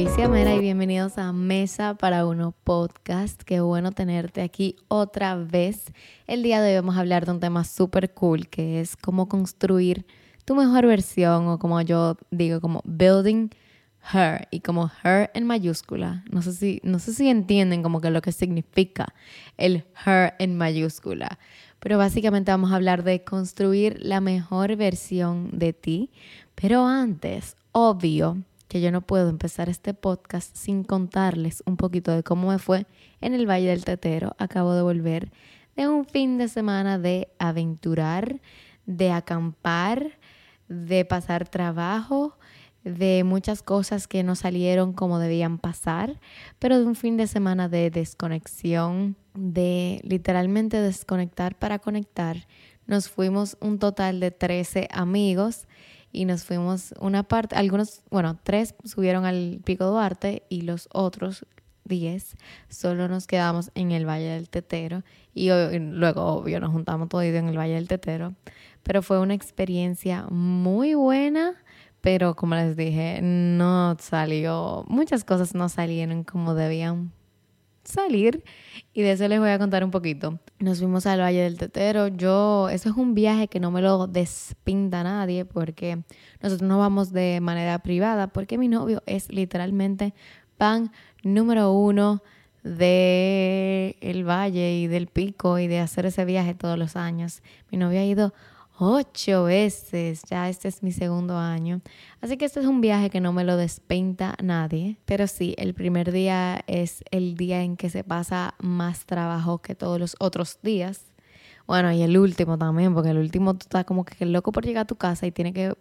Alicia Mera y bienvenidos a Mesa para Uno Podcast. Qué bueno tenerte aquí otra vez. El día de hoy vamos a hablar de un tema súper cool que es cómo construir tu mejor versión o como yo digo, como building her y como her en mayúscula. No sé si, no sé si entienden como que lo que significa el her en mayúscula. Pero básicamente vamos a hablar de construir la mejor versión de ti. Pero antes, obvio que yo no puedo empezar este podcast sin contarles un poquito de cómo me fue en el Valle del Tetero. Acabo de volver de un fin de semana de aventurar, de acampar, de pasar trabajo, de muchas cosas que no salieron como debían pasar, pero de un fin de semana de desconexión, de literalmente desconectar para conectar. Nos fuimos un total de 13 amigos y nos fuimos una parte, algunos, bueno, tres subieron al Pico Duarte y los otros 10 solo nos quedamos en el Valle del Tetero y luego, obvio, nos juntamos todos en el Valle del Tetero, pero fue una experiencia muy buena pero como les dije, no salió, muchas cosas no salieron como debían salir y de eso les voy a contar un poquito. Nos fuimos al Valle del Tetero. Yo, eso es un viaje que no me lo despinta nadie porque nosotros no vamos de manera privada porque mi novio es literalmente pan número uno de el valle y del pico y de hacer ese viaje todos los años. Mi novio ha ido ocho veces. Ya este es mi segundo año. Así que este es un viaje que no me lo despeinta nadie. Pero sí, el primer día es el día en que se pasa más trabajo que todos los otros días. Bueno, y el último también, porque el último tú estás como que loco por llegar a tu casa y tiene que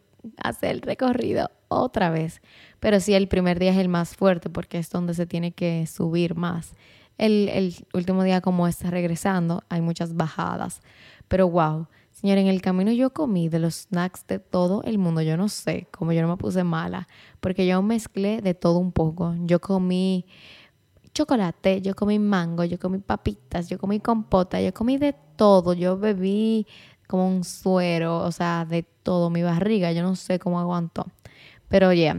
hacer el recorrido otra vez. Pero sí, el primer día es el más fuerte porque es donde se tiene que subir más. El, el último día como está regresando, hay muchas bajadas. Pero wow, Señor, en el camino yo comí de los snacks de todo el mundo. Yo no sé cómo yo no me puse mala, porque yo mezclé de todo un poco. Yo comí chocolate, yo comí mango, yo comí papitas, yo comí compota, yo comí de todo. Yo bebí como un suero, o sea, de todo mi barriga. Yo no sé cómo aguantó. Pero ya,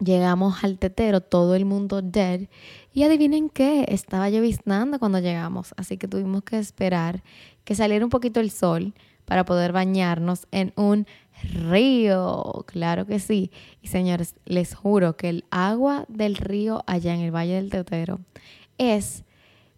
llegamos al tetero, todo el mundo dead. Y adivinen qué, estaba lloviznando cuando llegamos. Así que tuvimos que esperar que saliera un poquito el sol para poder bañarnos en un río. Claro que sí. Y señores, les juro que el agua del río allá en el Valle del Teutero es,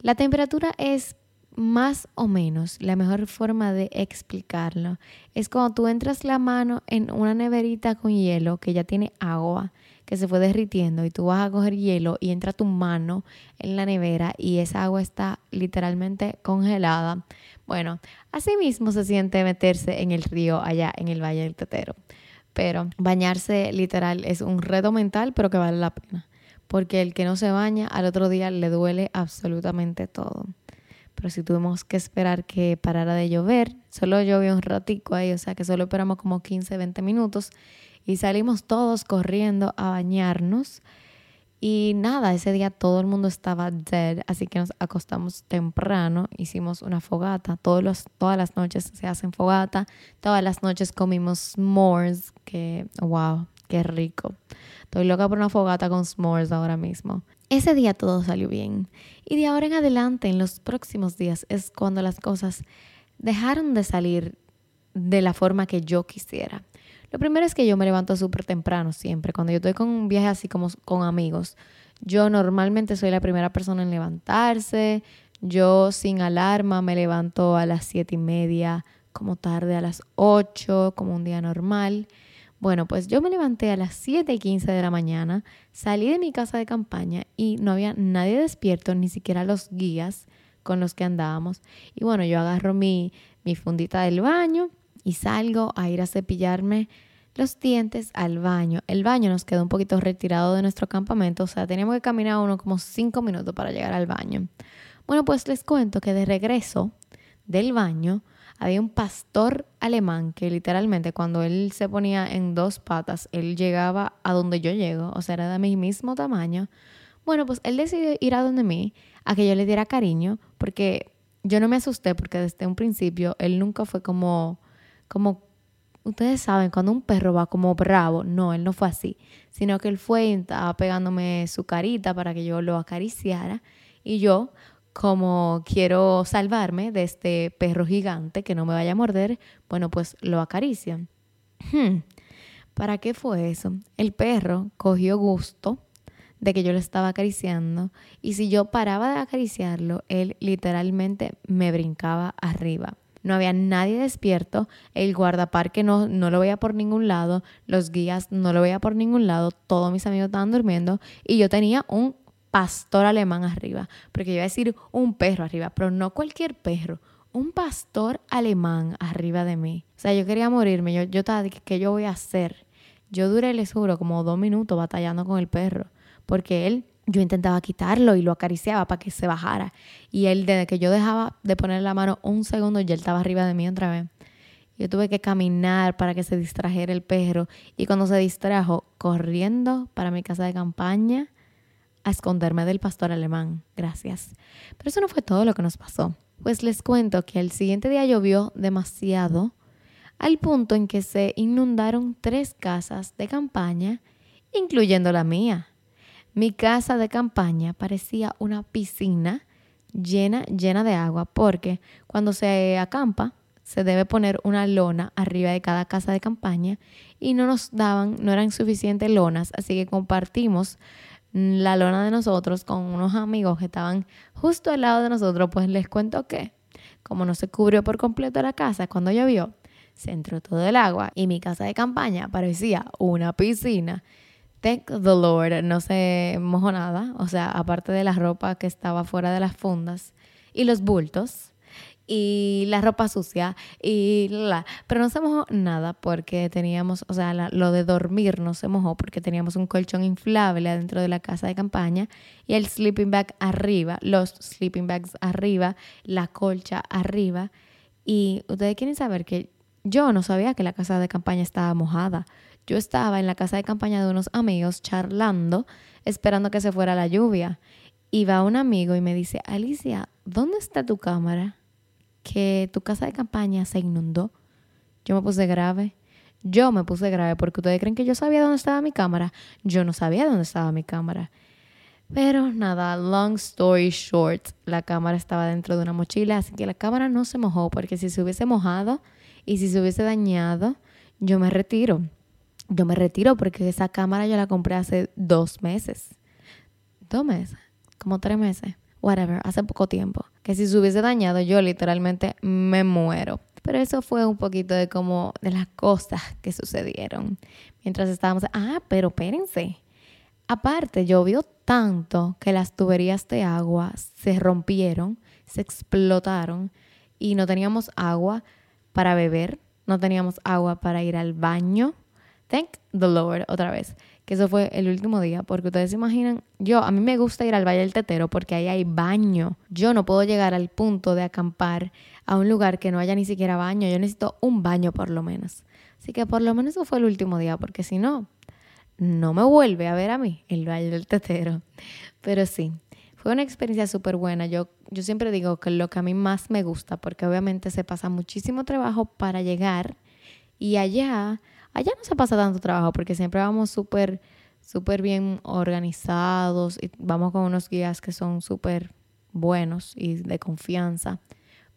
la temperatura es más o menos, la mejor forma de explicarlo es cuando tú entras la mano en una neverita con hielo que ya tiene agua que se fue derritiendo y tú vas a coger hielo y entra tu mano en la nevera y esa agua está literalmente congelada. Bueno, así mismo se siente meterse en el río allá en el Valle del Tetero. Pero bañarse literal es un reto mental, pero que vale la pena. Porque el que no se baña al otro día le duele absolutamente todo. Pero si tuvimos que esperar que parara de llover, solo llovió un ratico ahí, o sea que solo esperamos como 15, 20 minutos y salimos todos corriendo a bañarnos y nada, ese día todo el mundo estaba dead, así que nos acostamos temprano, hicimos una fogata, todos todas las noches se hacen fogata, todas las noches comimos s'mores, que wow, qué rico. Estoy loca por una fogata con s'mores ahora mismo. Ese día todo salió bien y de ahora en adelante, en los próximos días, es cuando las cosas dejaron de salir de la forma que yo quisiera. Lo primero es que yo me levanto súper temprano siempre. Cuando yo estoy con un viaje así como con amigos, yo normalmente soy la primera persona en levantarse. Yo sin alarma me levanto a las siete y media, como tarde a las ocho, como un día normal. Bueno, pues yo me levanté a las 7 y 15 de la mañana, salí de mi casa de campaña y no había nadie despierto, ni siquiera los guías con los que andábamos. Y bueno, yo agarro mi fundita del baño, y salgo a ir a cepillarme los dientes al baño. El baño nos quedó un poquito retirado de nuestro campamento, o sea, teníamos que caminar uno como cinco minutos para llegar al baño. Bueno, pues les cuento que de regreso del baño había un pastor alemán que literalmente cuando él se ponía en dos patas, él llegaba a donde yo llego, o sea, era de mi mismo tamaño. Bueno, pues él decidió ir a donde mí, a que yo le diera cariño, porque yo no me asusté porque desde un principio él nunca fue como como ustedes saben, cuando un perro va como bravo, no, él no fue así, sino que él fue y estaba pegándome su carita para que yo lo acariciara y yo, como quiero salvarme de este perro gigante que no me vaya a morder, bueno, pues lo acarician. Hmm, ¿Para qué fue eso? El perro cogió gusto de que yo lo estaba acariciando y si yo paraba de acariciarlo, él literalmente me brincaba arriba. No había nadie despierto, el guardaparque no, no lo veía por ningún lado, los guías no lo veía por ningún lado, todos mis amigos estaban durmiendo y yo tenía un pastor alemán arriba, porque iba a decir un perro arriba, pero no cualquier perro, un pastor alemán arriba de mí. O sea, yo quería morirme, yo, yo estaba, ¿qué yo voy a hacer? Yo duré, les juro, como dos minutos batallando con el perro, porque él, yo intentaba quitarlo y lo acariciaba para que se bajara. Y él, desde que yo dejaba de poner la mano un segundo, ya él estaba arriba de mí otra vez. Yo tuve que caminar para que se distrajera el perro. Y cuando se distrajo, corriendo para mi casa de campaña, a esconderme del pastor alemán. Gracias. Pero eso no fue todo lo que nos pasó. Pues les cuento que el siguiente día llovió demasiado, al punto en que se inundaron tres casas de campaña, incluyendo la mía. Mi casa de campaña parecía una piscina llena, llena de agua, porque cuando se acampa, se debe poner una lona arriba de cada casa de campaña y no nos daban, no eran suficientes lonas, así que compartimos la lona de nosotros con unos amigos que estaban justo al lado de nosotros, pues les cuento que como no se cubrió por completo la casa cuando llovió, se entró todo el agua y mi casa de campaña parecía una piscina. Thank the Lord, no se mojó nada, o sea, aparte de la ropa que estaba fuera de las fundas y los bultos, y la ropa sucia y la, pero no se mojó nada porque teníamos, o sea, lo de dormir no se mojó porque teníamos un colchón inflable adentro de la casa de campaña y el sleeping bag arriba, los sleeping bags arriba, la colcha arriba y ustedes quieren saber que yo no sabía que la casa de campaña estaba mojada. Yo estaba en la casa de campaña de unos amigos charlando, esperando que se fuera la lluvia. Y va un amigo y me dice, Alicia, ¿dónde está tu cámara? que tu casa de campaña se inundó. Yo me puse grave. Yo me puse grave porque ustedes creen que yo sabía dónde estaba mi cámara. Yo no sabía dónde estaba mi cámara. Pero nada, long story short, la cámara estaba dentro de una mochila, así que la cámara no se mojó porque si se hubiese mojado y si se hubiese dañado, yo me retiro. Yo me retiro porque esa cámara yo la compré hace dos meses. Dos meses, como tres meses whatever, hace poco tiempo, que si se hubiese dañado yo literalmente me muero. Pero eso fue un poquito de como de las cosas que sucedieron mientras estábamos, ah, pero espérense. Aparte, llovió tanto que las tuberías de agua se rompieron, se explotaron y no teníamos agua para beber, no teníamos agua para ir al baño. Thank the Lord otra vez que eso fue el último día, porque ustedes se imaginan, yo, a mí me gusta ir al Valle del Tetero porque ahí hay baño. Yo no puedo llegar al punto de acampar a un lugar que no haya ni siquiera baño, yo necesito un baño por lo menos. Así que por lo menos eso fue el último día, porque si no, no me vuelve a ver a mí el Valle del Tetero. Pero sí, fue una experiencia súper buena. Yo, yo siempre digo que lo que a mí más me gusta, porque obviamente se pasa muchísimo trabajo para llegar y allá Allá no se pasa tanto trabajo porque siempre vamos súper, bien organizados y vamos con unos guías que son súper buenos y de confianza.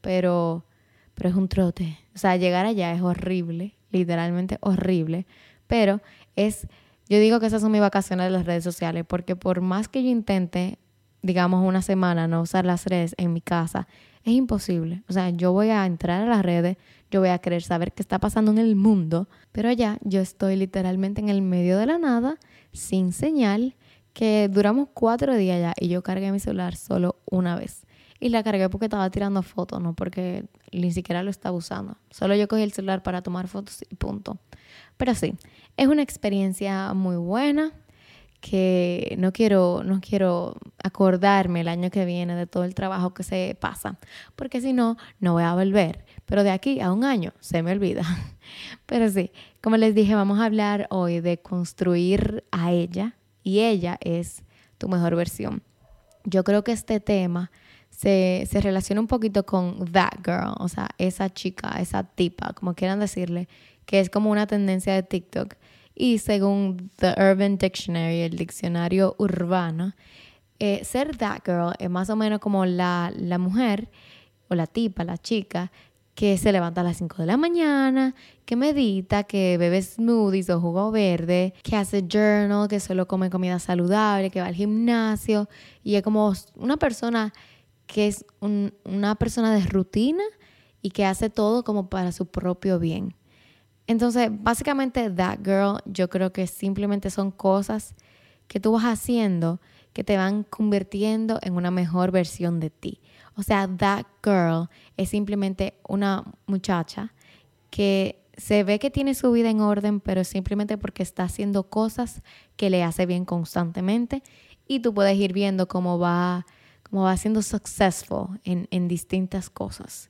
Pero, pero es un trote. O sea, llegar allá es horrible, literalmente horrible. Pero es, yo digo que esas son mis vacaciones de las redes sociales porque por más que yo intente, digamos, una semana no usar las redes en mi casa, es imposible. O sea, yo voy a entrar a las redes, yo voy a querer saber qué está pasando en el mundo, pero allá yo estoy literalmente en el medio de la nada, sin señal, que duramos cuatro días ya y yo cargué mi celular solo una vez. Y la cargué porque estaba tirando fotos, no porque ni siquiera lo estaba usando. Solo yo cogí el celular para tomar fotos y punto. Pero sí, es una experiencia muy buena que no quiero, no quiero acordarme el año que viene de todo el trabajo que se pasa, porque si no, no voy a volver. Pero de aquí a un año se me olvida. Pero sí, como les dije, vamos a hablar hoy de construir a ella y ella es tu mejor versión. Yo creo que este tema se, se relaciona un poquito con that girl, o sea, esa chica, esa tipa, como quieran decirle, que es como una tendencia de TikTok. Y según The Urban Dictionary, el diccionario urbano, eh, ser that girl es más o menos como la, la mujer o la tipa, la chica, que se levanta a las 5 de la mañana, que medita, que bebe smoothies o jugo verde, que hace journal, que solo come comida saludable, que va al gimnasio y es como una persona que es una persona de rutina y que hace todo como para su propio bien. Entonces, básicamente, that girl, yo creo que simplemente son cosas que tú vas haciendo que te van convirtiendo en una mejor versión de ti. O sea, that girl es simplemente una muchacha que se ve que tiene su vida en orden, pero simplemente porque está haciendo cosas que le hace bien constantemente y tú puedes ir viendo cómo va, cómo va siendo successful en, en distintas cosas.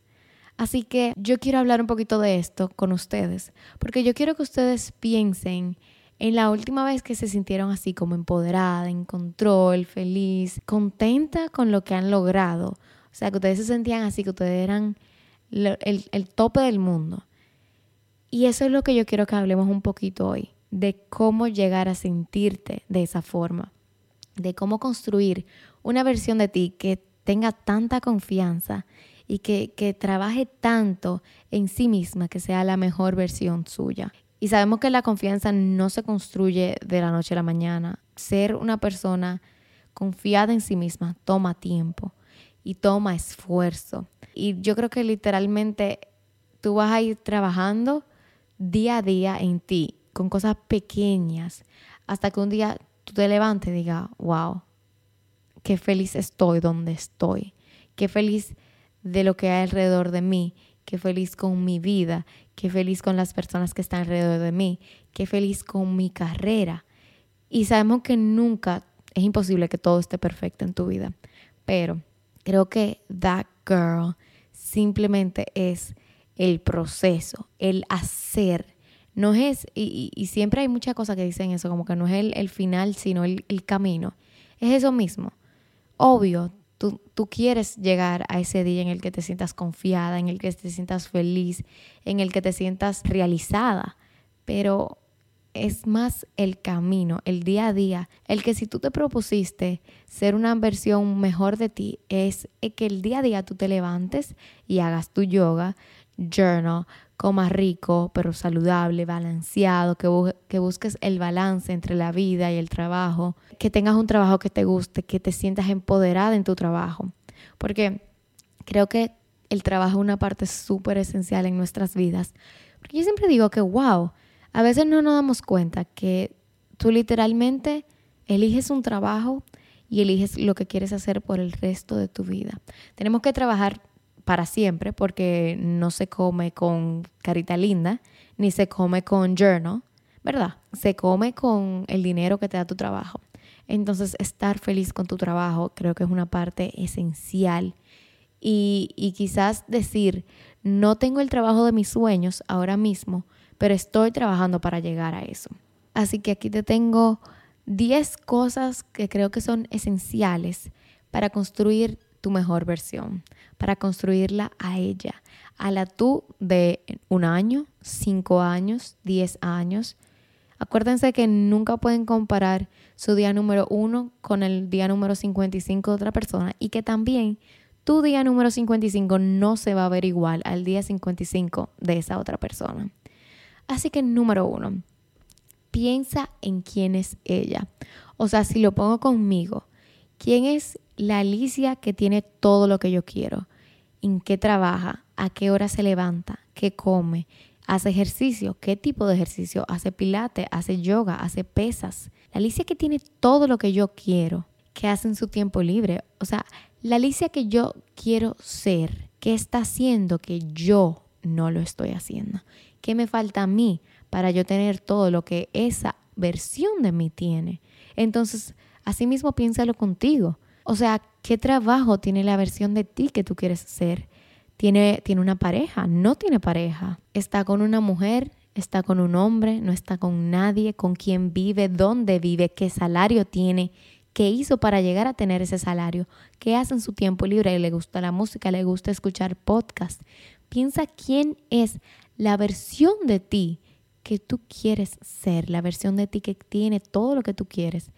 Así que yo quiero hablar un poquito de esto con ustedes, porque yo quiero que ustedes piensen en la última vez que se sintieron así como empoderada, en control, feliz, contenta con lo que han logrado. O sea, que ustedes se sentían así, que ustedes eran el, el tope del mundo. Y eso es lo que yo quiero que hablemos un poquito hoy, de cómo llegar a sentirte de esa forma, de cómo construir una versión de ti que tenga tanta confianza y que, que, trabaje tanto en sí misma que sea la mejor versión suya. Y sabemos que la confianza no se construye de la noche a la mañana. Ser una persona confiada en sí misma toma tiempo y toma esfuerzo. Y yo creo que literalmente tú vas a ir trabajando día a día en ti, con cosas pequeñas, hasta que un día tú te levantes y digas, wow, qué feliz estoy donde estoy, qué feliz de lo que hay alrededor de mí, qué feliz con mi vida, qué feliz con las personas que están alrededor de mí, qué feliz con mi carrera. Y sabemos que nunca es imposible que todo esté perfecto en tu vida, pero Creo que that girl simplemente es el proceso, el hacer. No es, y, siempre hay muchas cosas que dicen eso, como que no es el, final, sino el, camino. Es eso mismo. Obvio, tú, quieres llegar a ese día en el que te sientas confiada, en el que te sientas feliz, en el que te sientas realizada, pero es más el camino, el día a día, el que si tú te propusiste ser una versión mejor de ti, es que el día a día tú te levantes y hagas tu yoga, journal, comas rico, pero saludable, balanceado, que, que busques el balance entre la vida y el trabajo, que tengas un trabajo que te guste, que te sientas empoderada en tu trabajo. Porque creo que el trabajo es una parte súper esencial en nuestras vidas. Porque yo siempre digo que, wow, a veces no nos damos cuenta que tú literalmente eliges un trabajo y eliges lo que quieres hacer por el resto de tu vida. Tenemos que trabajar para siempre porque no se come con carita linda ni se come con journal, ¿verdad? Se come con el dinero que te da tu trabajo. Entonces, estar feliz con tu trabajo creo que es una parte esencial. Y, y quizás decir, no tengo el trabajo de mis sueños ahora mismo, pero estoy trabajando para llegar a eso. Así que aquí te tengo 10 cosas que creo que son esenciales para construir tu mejor versión, para construirla a ella, a la tú de un año, cinco años, diez años. Acuérdense que nunca pueden comparar su día número uno con el día número 55 de otra persona y que también tu día número 55 no se va a ver igual al día 55 de esa otra persona. Así que número uno, piensa en quién es ella. O sea, si lo pongo conmigo, ¿quién es la Alicia que tiene todo lo que yo quiero? ¿En qué trabaja? ¿A qué hora se levanta? ¿Qué come? ¿Hace ejercicio? ¿Qué tipo de ejercicio? ¿Hace pilates? ¿Hace yoga? ¿Hace pesas? La Alicia que tiene todo lo que yo quiero. ¿Qué hace en su tiempo libre? O sea, la Alicia que yo quiero ser. ¿Qué está haciendo que yo no lo estoy haciendo? ¿Qué me falta a mí para yo tener todo lo que esa versión de mí tiene? Entonces, asimismo piénsalo contigo. O sea, ¿qué trabajo tiene la versión de ti que tú quieres ser? ¿Tiene, tiene una pareja? ¿No tiene pareja? ¿Está con una mujer? ¿Está con un hombre? ¿No está con nadie? ¿Con quién vive? ¿Dónde vive? ¿Qué salario tiene? ¿Qué hizo para llegar a tener ese salario? ¿Qué hace en su tiempo libre? ¿Le gusta la música? ¿Le gusta escuchar podcast? Piensa quién es la versión de ti que tú quieres ser, la versión de ti que tiene todo lo que tú quieres.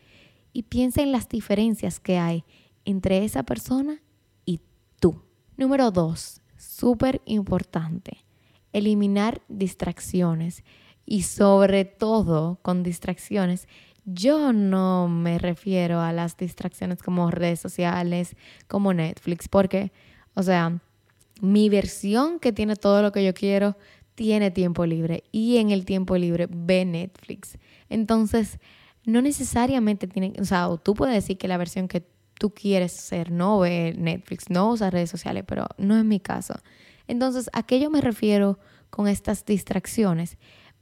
Y piensa en las diferencias que hay entre esa persona y tú. Número dos, súper importante, eliminar distracciones. Y sobre todo con distracciones, yo no me refiero a las distracciones como redes sociales, como Netflix, porque, o sea, mi versión que tiene todo lo que yo quiero tiene tiempo libre y en el tiempo libre ve Netflix. Entonces, no necesariamente tiene, o sea, tú puedes decir que la versión que tú quieres ser no ve Netflix, no usa redes sociales, pero no es mi caso. Entonces, ¿a qué yo me refiero con estas distracciones?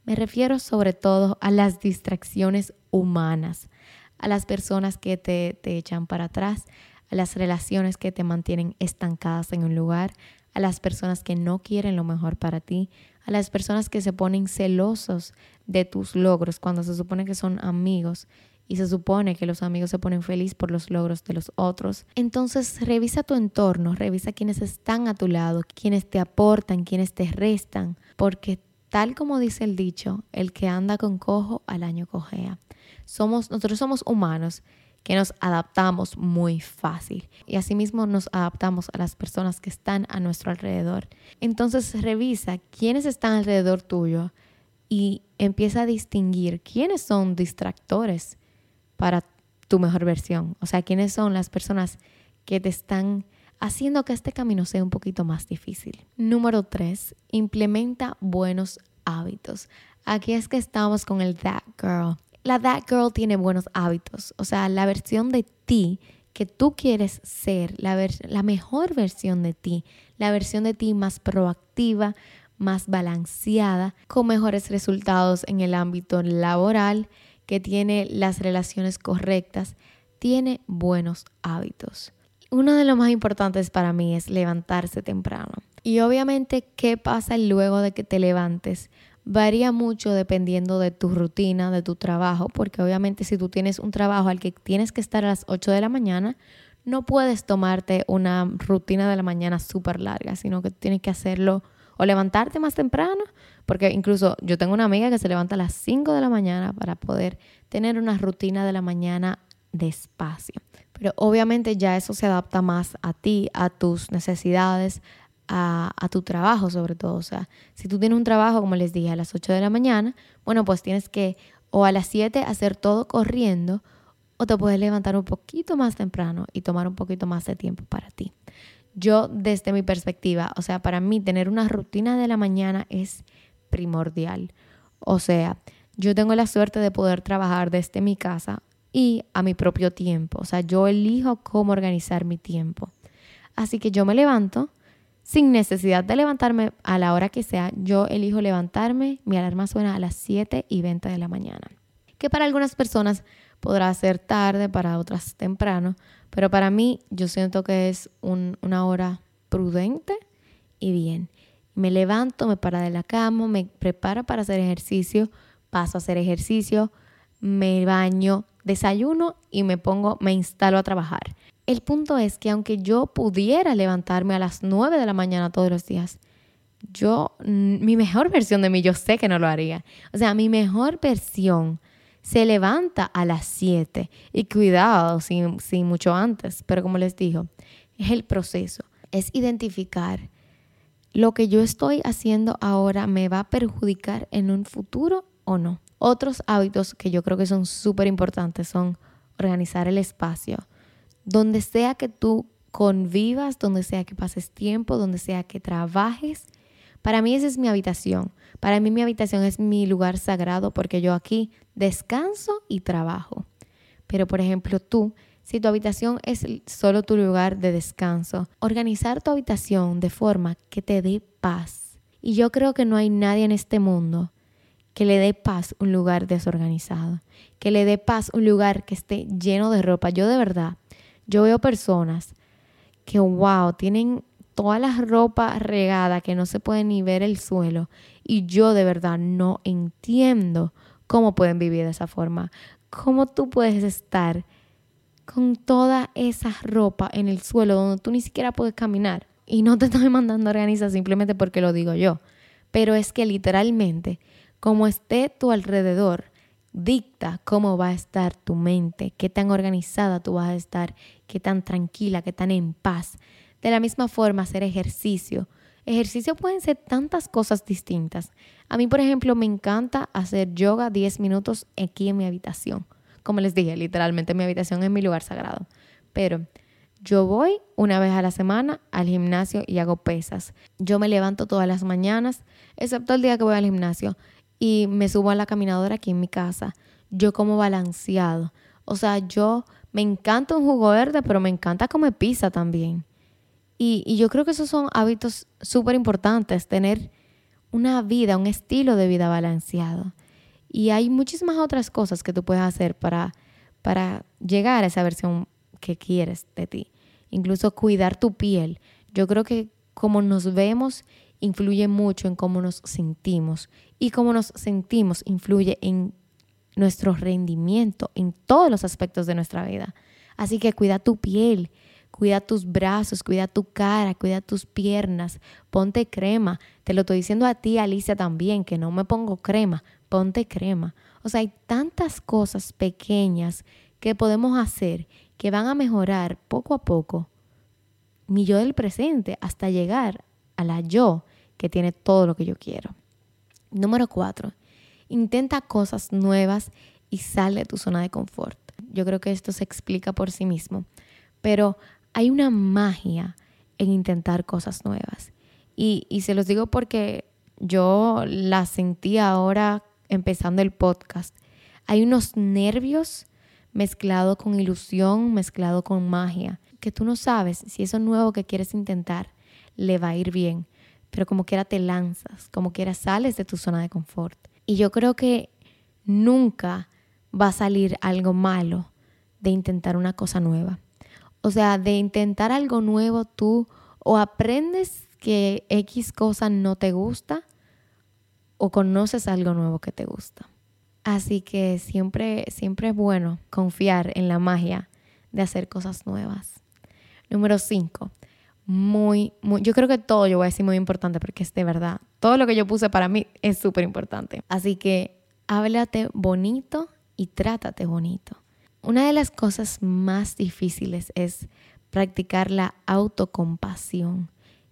Me refiero sobre todo a las distracciones humanas, a las personas que te, te echan para atrás, a las relaciones que te mantienen estancadas en un lugar, a las personas que no quieren lo mejor para ti, a las personas que se ponen celosos de tus logros cuando se supone que son amigos y se supone que los amigos se ponen felices por los logros de los otros. Entonces revisa tu entorno, revisa quienes están a tu lado, quienes te aportan, quienes te restan, porque tal como dice el dicho, el que anda con cojo al año cojea. Somos, nosotros somos humanos que nos adaptamos muy fácil y asimismo nos adaptamos a las personas que están a nuestro alrededor. Entonces revisa quiénes están alrededor tuyo y empieza a distinguir quiénes son distractores para tu mejor versión. O sea, quiénes son las personas que te están haciendo que este camino sea un poquito más difícil. Número tres, implementa buenos hábitos. Aquí es que estamos con el That Girl la That Girl tiene buenos hábitos, o sea, la versión de ti que tú quieres ser, la, la mejor versión de ti, la versión de ti más proactiva, más balanceada, con mejores resultados en el ámbito laboral, que tiene las relaciones correctas, tiene buenos hábitos. Uno de los más importantes para mí es levantarse temprano. Y obviamente, ¿qué pasa luego de que te levantes? varía mucho dependiendo de tu rutina, de tu trabajo, porque obviamente si tú tienes un trabajo al que tienes que estar a las 8 de la mañana, no puedes tomarte una rutina de la mañana súper larga, sino que tienes que hacerlo o levantarte más temprano, porque incluso yo tengo una amiga que se levanta a las 5 de la mañana para poder tener una rutina de la mañana despacio. Pero obviamente ya eso se adapta más a ti, a tus necesidades, a, tu trabajo sobre todo. O sea, si tú tienes un trabajo, como les dije, a las 8 de la mañana, bueno, pues tienes que o a las 7 hacer todo corriendo o te puedes levantar un poquito más temprano y tomar un poquito más de tiempo para ti. Yo, desde mi perspectiva, o sea, para mí tener una rutina de la mañana es primordial. O sea, yo tengo la suerte de poder trabajar desde mi casa y a mi propio tiempo. O sea, yo elijo cómo organizar mi tiempo. Así que yo me levanto, sin necesidad de levantarme a la hora que sea, yo elijo levantarme, mi alarma suena a las 7 y 20 de la mañana. Que para algunas personas podrá ser tarde, para otras temprano, pero para mí yo siento que es una hora prudente y bien. Me levanto, me para de la cama, me preparo para hacer ejercicio, paso a hacer ejercicio, me baño, desayuno y me pongo, me instalo a trabajar. El punto es que aunque yo pudiera levantarme a las 9 de la mañana todos los días, yo, mi mejor versión de mí, yo sé que no lo haría. O sea, mi mejor versión se levanta a las 7. Y cuidado, sin, mucho antes. Pero como les digo, es el proceso. Es identificar lo que yo estoy haciendo ahora me va a perjudicar en un futuro o no. Otros hábitos que yo creo que son súper importantes son organizar el espacio, donde sea que tú convivas, donde sea que pases tiempo, donde sea que trabajes. Para mí esa es mi habitación. Para mí mi habitación es mi lugar sagrado porque yo aquí descanso y trabajo. Pero por ejemplo tú, si tu habitación es solo tu lugar de descanso, organizar tu habitación de forma que te dé paz. Y yo creo que no hay nadie en este mundo que le dé paz un lugar desorganizado, que le dé paz un lugar que esté lleno de ropa. Yo de verdad yo veo personas que, wow, tienen toda la ropa regada que no se puede ni ver el suelo y yo de verdad no entiendo cómo pueden vivir de esa forma. ¿Cómo tú puedes estar con toda esa ropa en el suelo donde tú ni siquiera puedes caminar? Y no te estoy mandando a organizar simplemente porque lo digo yo. Pero es que literalmente Como esté tu alrededor, dicta cómo va a estar tu mente, qué tan organizada tú vas a estar, qué tan tranquila, qué tan en paz. De la misma forma, hacer ejercicio. Ejercicio pueden ser tantas cosas distintas. A mí, por ejemplo, me encanta hacer yoga 10 minutos aquí en mi habitación. Como les dije, literalmente mi habitación es mi lugar sagrado. Pero yo voy una vez a la semana al gimnasio y hago pesas. Yo me levanto todas las mañanas, excepto el día que voy al gimnasio, y me subo a la caminadora aquí en mi casa. Yo como balanceado. O sea, yo me encanta un jugo verde, pero me encanta comer pizza también. Y, yo creo que esos son hábitos súper importantes, tener una vida, un estilo de vida balanceado. Y hay muchísimas otras cosas que tú puedes hacer para, para llegar a esa versión que quieres de ti. Incluso cuidar tu piel. Yo creo que como nos vemos influye mucho en cómo nos sentimos y cómo nos sentimos influye en nuestro rendimiento en todos los aspectos de nuestra vida. Así que cuida tu piel, cuida tus brazos, cuida tu cara, cuida tus piernas, ponte crema. Te lo estoy diciendo a ti, Alicia, también, que no me pongo crema, ponte crema. O sea, hay tantas cosas pequeñas que podemos hacer que van a mejorar poco a poco mi yo del presente hasta llegar a la yo que tiene todo lo que yo quiero. Número cuatro, intenta cosas nuevas y sale de tu zona de confort. Yo creo que esto se explica por sí mismo, pero hay una magia en intentar cosas nuevas. Y, se los digo porque yo la sentí ahora empezando el podcast. Hay unos nervios mezclado con ilusión, mezclado con magia, que tú no sabes si eso nuevo que quieres intentar le va a ir bien, pero como quiera te lanzas, como quiera sales de tu zona de confort. Y yo creo que nunca va a salir algo malo de intentar una cosa nueva. O sea, de intentar algo nuevo tú o aprendes que X cosa no te gusta o conoces algo nuevo que te gusta. Así que siempre, siempre es bueno confiar en la magia de hacer cosas nuevas. Número 5. Muy, muy, yo creo que todo yo voy a decir muy importante porque es de verdad. Todo lo que yo puse para mí es súper importante. Así que háblate bonito y trátate bonito. Una de las cosas más difíciles es practicar la autocompasión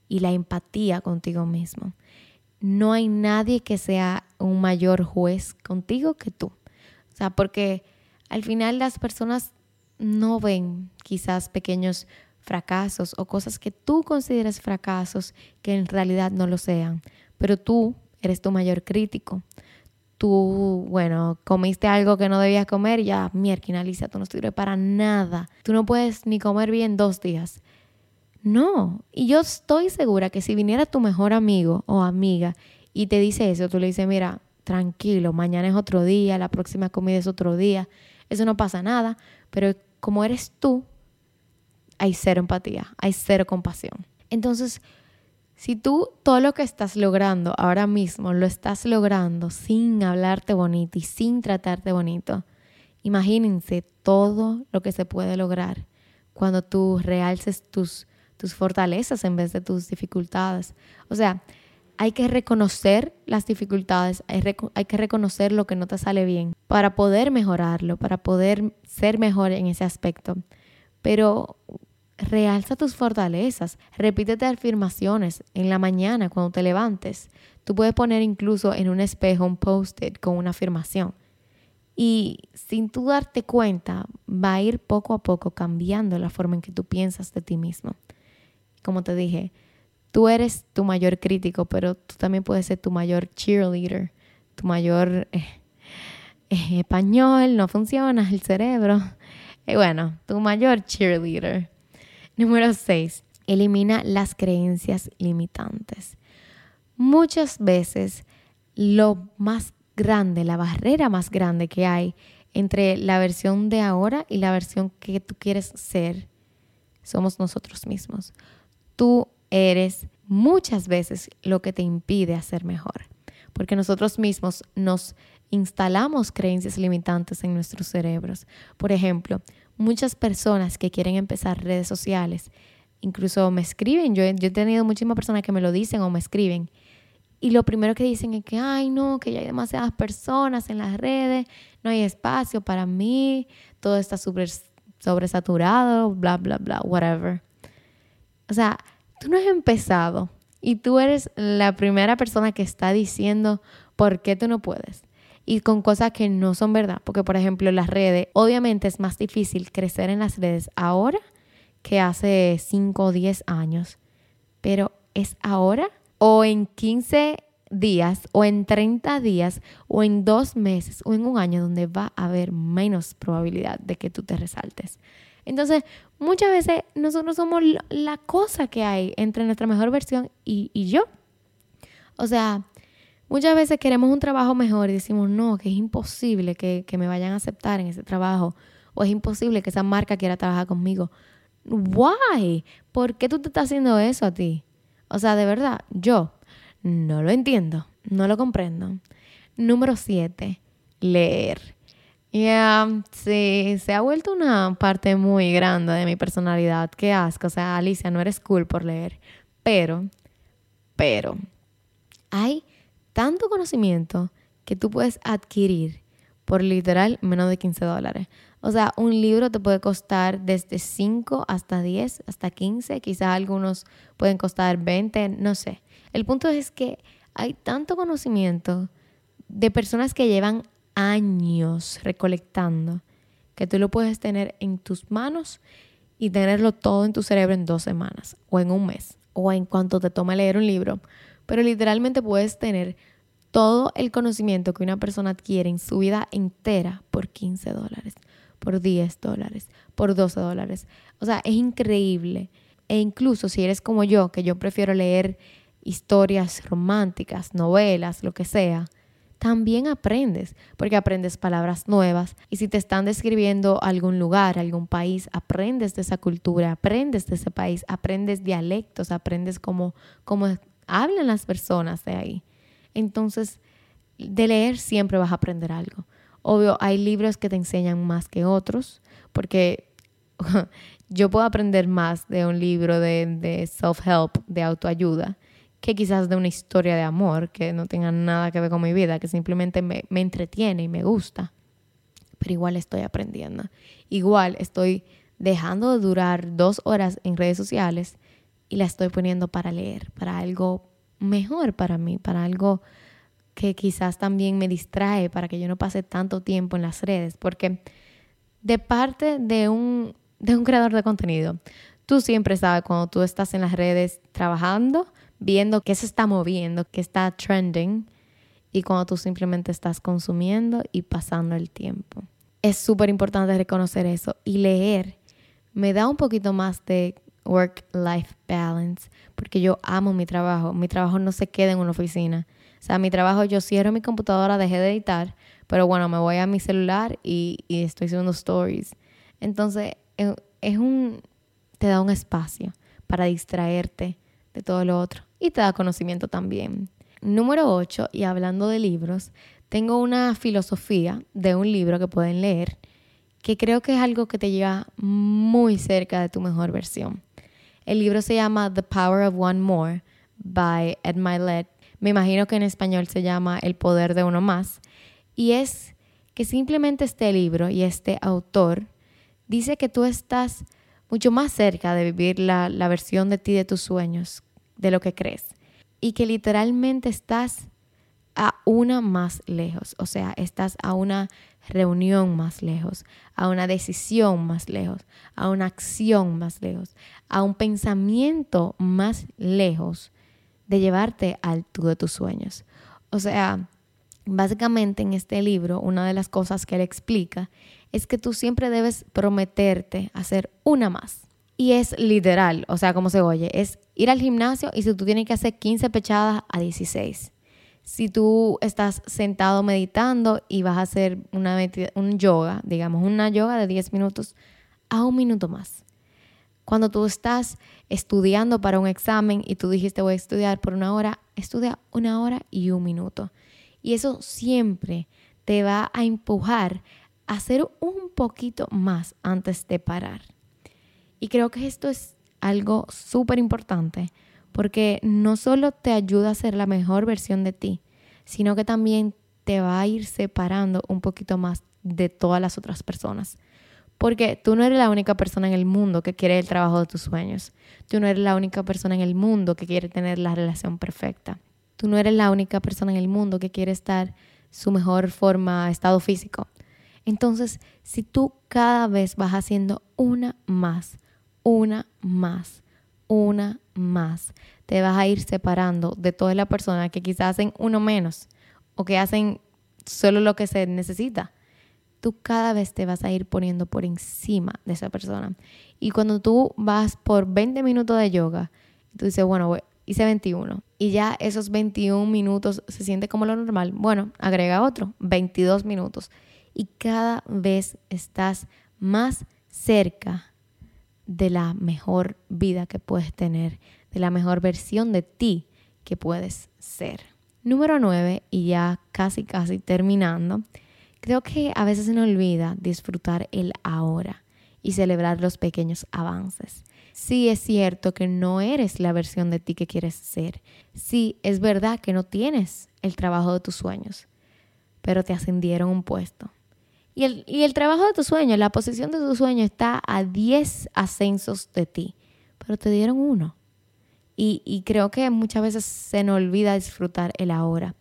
y la empatía contigo mismo no hay nadie que sea un mayor juez contigo que tú. O sea, porque al final las personas no ven quizás pequeños fracasos o cosas que tú consideres fracasos que en realidad no lo sean, pero tú eres tu mayor crítico. Tú, bueno, comiste algo que no debías comer ya, mierda, Alicia, tú no sirves para nada. Tú no puedes ni comer bien dos días. No, y yo estoy segura que si viniera tu mejor amigo o amiga y te dice eso, tú le dices, mira, tranquilo, mañana es otro día, la próxima comida es otro día, eso no pasa nada, pero como eres tú, hay cero empatía, hay cero compasión. Entonces, si tú todo lo que estás logrando ahora mismo lo estás logrando sin hablarte bonito y sin tratarte bonito, imagínense todo lo que se puede lograr cuando tú realces tus tus fortalezas en vez de tus dificultades. O sea, hay que reconocer las dificultades, hay, que reconocer lo que no te sale bien para poder mejorarlo, para poder ser mejor en ese aspecto. Pero realza tus fortalezas, repítete afirmaciones en la mañana cuando te levantes. Tú puedes poner incluso en un espejo un post-it con una afirmación. Y sin tú darte cuenta, va a ir poco a poco cambiando la forma en que tú piensas de ti mismo como te dije, tú eres tu mayor crítico, pero tú también puedes ser tu mayor cheerleader, tu mayor eh, eh, español, no funciona el cerebro. Y bueno, tu mayor cheerleader. Número 6. Elimina las creencias limitantes. Muchas veces lo más grande, la barrera más grande que hay entre la versión de ahora y la versión que tú quieres ser, somos nosotros mismos tú eres muchas veces lo que te impide hacer mejor. Porque nosotros mismos nos instalamos creencias limitantes en nuestros cerebros. Por ejemplo, muchas personas que quieren empezar redes sociales, incluso me escriben, yo, he tenido muchísimas personas que me lo dicen o me escriben, Y lo primero que dicen es que, ay, no, que ya hay demasiadas personas en las redes, no hay espacio para mí, todo está súper sobresaturado, bla, bla, bla, whatever. O sea, tú no has empezado y tú eres la primera persona que está diciendo por qué tú no puedes. Y con cosas que no son verdad. Porque, por ejemplo, las redes, obviamente es más difícil crecer en las redes ahora que hace 5 o 10 años. Pero es ahora o en 15 días o en 30 días o en dos meses o en un año donde va a haber menos probabilidad de que tú te resaltes. Entonces, muchas veces nosotros somos la cosa que hay entre nuestra mejor versión y, yo. O sea, muchas veces queremos un trabajo mejor y decimos, no, que es imposible que, que me vayan a aceptar en ese trabajo o es imposible que esa marca quiera trabajar conmigo. Why? ¿Por qué tú te estás haciendo eso a ti? O sea, de verdad, yo no lo entiendo, no lo comprendo. Número siete, leer. Ya, sí, se ha vuelto una parte muy grande de mi personalidad. Qué asco. O sea, Alicia, no eres cool por leer. Pero, pero, hay tanto conocimiento que tú puedes adquirir por literal menos de 15 dólares. O sea, un libro te puede costar desde 5 hasta 10, hasta 15. Quizás algunos pueden costar 20, no sé. El punto es que hay tanto conocimiento de personas que llevan años recolectando que tú lo puedes tener en tus manos y tenerlo todo en tu cerebro en dos semanas o en un mes o en cuanto te tome leer un libro. Pero literalmente puedes tener todo el conocimiento que una persona adquiere en su vida entera por 15 dólares, por 10 dólares, por 12 dólares. O sea, es increíble. E incluso si eres como yo, que yo prefiero leer historias románticas, novelas, lo que sea, también aprendes, porque aprendes palabras nuevas y si te están describiendo algún lugar, algún país, aprendes de esa cultura, aprendes de ese país, aprendes dialectos, aprendes cómo, cómo hablan las personas de ahí. Entonces, de leer siempre vas a aprender algo. Obvio, hay libros que te enseñan más que otros, porque yo puedo aprender más de un libro de, self-help, de autoayuda, que quizás de una historia de amor que no tenga nada que ver con mi vida, que simplemente me, me entretiene y me gusta. Pero igual estoy aprendiendo. Igual estoy dejando de durar dos horas en redes sociales y la estoy poniendo para leer, para algo mejor para mí, para algo que quizás también me distrae, para que yo no pase tanto tiempo en las redes. Porque de parte de un, de un creador de contenido, tú siempre sabes cuando tú estás en las redes trabajando, viendo qué se está moviendo, qué está trending y cuando tú simplemente estás consumiendo y pasando el tiempo. Es súper importante reconocer eso y leer me da un poquito más de work-life balance porque yo amo mi trabajo. Mi trabajo no se queda en una oficina. O sea, mi trabajo yo cierro mi computadora, dejé de editar, pero bueno, me voy a mi celular y, estoy haciendo stories. Entonces, eh, es un, te da un espacio para distraerte de todo lo otro y te da conocimiento también. Número 8, y hablando de libros, tengo una filosofía de un libro que pueden leer que creo que es algo que te lleva muy cerca de tu mejor versión. El libro se llama The Power of One More by Ed Milet. Me imagino que en español se llama El Poder de Uno Más. Y es que simplemente este libro y este autor dice que tú estás mucho más cerca de vivir la, la versión de ti de tus sueños de lo que crees. Y que literalmente estás a una más lejos, o sea, estás a una reunión más lejos, a una decisión más lejos, a una acción más lejos, a un pensamiento más lejos de llevarte al tú de tus sueños. O sea, básicamente en este libro, una de las cosas que él explica es que tú siempre debes prometerte hacer una más. Y es literal, o sea, como se oye, es ir al gimnasio y si tú tienes que hacer 15 pechadas a 16. Si tú estás sentado meditando y vas a hacer una un yoga, digamos, una yoga de 10 minutos, a un minuto más. Cuando tú estás estudiando para un examen y tú dijiste voy a estudiar por una hora, estudia una hora y un minuto. Y eso siempre te va a empujar a hacer un poquito más antes de parar. Y creo que esto es algo súper importante porque no solo te ayuda a ser la mejor versión de ti, sino que también te va a ir separando un poquito más de todas las otras personas. Porque tú no eres la única persona en el mundo que quiere el trabajo de tus sueños. Tú no eres la única persona en el mundo que quiere tener la relación perfecta. Tú no eres la única persona en el mundo que quiere estar su mejor forma, estado físico. Entonces, si tú cada vez vas haciendo una más, una más, una más, te vas a ir separando de toda la persona que quizás hacen uno menos o que hacen solo lo que se necesita tú cada vez te vas a ir poniendo por encima de esa persona. Y cuando tú vas por 20 minutos de yoga, tú dices, bueno, hice 21 y ya esos 21 minutos se siente como lo normal, bueno, agrega otro, 22 minutos. Y cada vez estás más cerca de la mejor vida que puedes tener, de la mejor versión de ti que puedes ser. Número 9, y ya casi casi terminando, Creo que a veces se nos olvida disfrutar el ahora y celebrar los pequeños avances. Sí es cierto que no eres la versión de ti que quieres ser. Sí es verdad que no tienes el trabajo de tus sueños, pero te ascendieron un puesto. Y el, y el trabajo de tus sueños, la posición de tu sueño está a 10 ascensos de ti, pero te dieron uno. Y, creo que muchas veces se nos olvida disfrutar el ahora.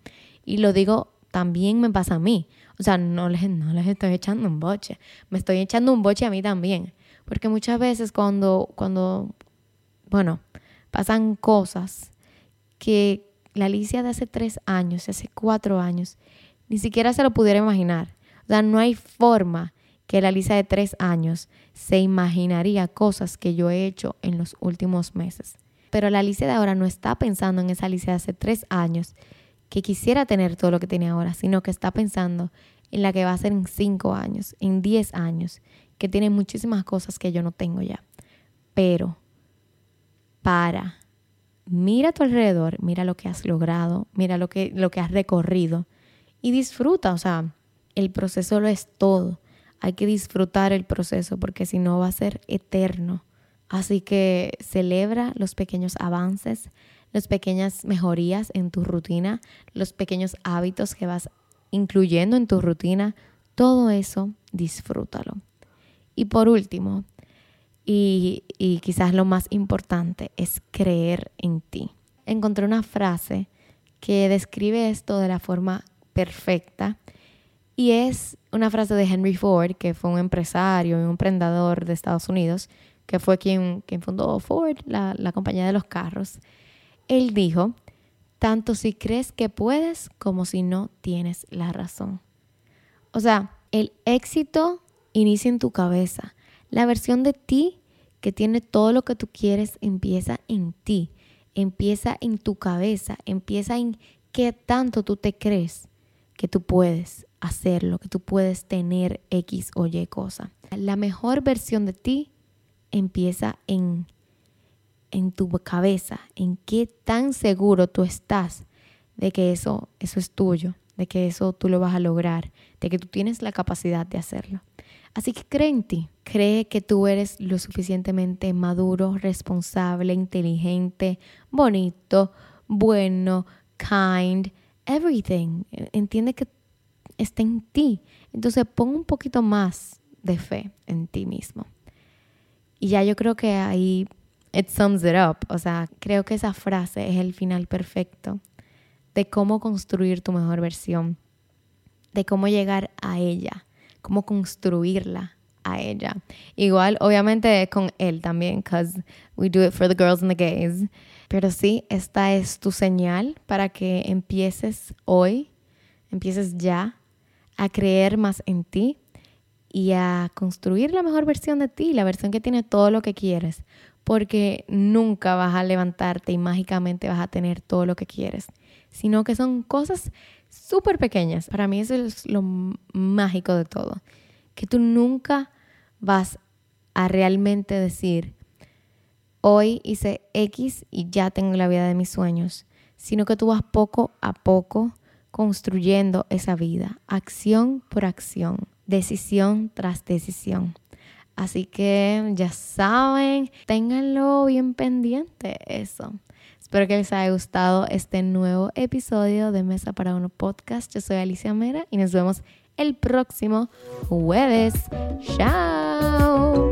Y lo digo, también me pasa a mí. O sea, no les, no les estoy echando un boche. Me estoy echando un boche a mí también. Porque muchas veces cuando, cuando, bueno, pasan cosas que la Alicia de hace tres años, hace cuatro años, ni siquiera se lo pudiera imaginar. O sea, no hay forma que la Alicia de tres años se imaginaría cosas que yo he hecho en los últimos meses. Pero la Alicia de ahora no está pensando en esa Alicia de hace tres años que quisiera tener todo lo que tiene ahora, sino que está pensando en la que va a ser en cinco años, en diez años, que tiene muchísimas cosas que yo no tengo ya. Pero para, mira a tu alrededor, mira lo que has logrado, mira lo que, lo que has recorrido y disfruta, o sea, el proceso lo es todo. Hay que disfrutar el proceso porque si no va a ser eterno. Así que celebra los pequeños avances, las pequeñas mejorías en tu rutina, los pequeños hábitos que vas incluyendo en tu rutina, todo eso disfrútalo. Y por último, y, y quizás lo más importante, es creer en ti. Encontré una frase que describe esto de la forma perfecta y es una frase de Henry Ford, que fue un empresario y un emprendedor de Estados Unidos, que fue quien, quien fundó Ford, la, la compañía de los carros. Él dijo, tanto si crees que puedes como si no tienes la razón. O sea, el éxito inicia en tu cabeza. La versión de ti que tiene todo lo que tú quieres empieza en ti, empieza en tu cabeza, empieza en qué tanto tú te crees que tú puedes hacerlo, que tú puedes tener X o Y cosa. La mejor versión de ti empieza en en tu cabeza, en qué tan seguro tú estás de que eso, eso es tuyo, de que eso tú lo vas a lograr, de que tú tienes la capacidad de hacerlo. Así que cree en ti, cree que tú eres lo suficientemente maduro, responsable, inteligente, bonito, bueno, kind, everything. Entiende que está en ti. Entonces pon un poquito más de fe en ti mismo. Y ya yo creo que ahí it sums it up. O sea, creo que esa frase es el final perfecto de cómo construir tu mejor versión, de cómo llegar a ella, cómo construirla a ella. Igual, obviamente, con él también, because we do it for the girls and the gays. Pero sí, esta es tu señal para que empieces hoy, empieces ya a creer más en ti y a construir la mejor versión de ti, la versión que tiene todo lo que quieres porque nunca vas a levantarte y mágicamente vas a tener todo lo que quieres, sino que son cosas súper pequeñas. Para mí eso es lo mágico de todo, que tú nunca vas a realmente decir, hoy hice X y ya tengo la vida de mis sueños, sino que tú vas poco a poco construyendo esa vida, acción por acción, decisión tras decisión. Así que ya saben, ténganlo bien pendiente eso. Espero que les haya gustado este nuevo episodio de Mesa para Uno Podcast. Yo soy Alicia Mera y nos vemos el próximo jueves. ¡Chao!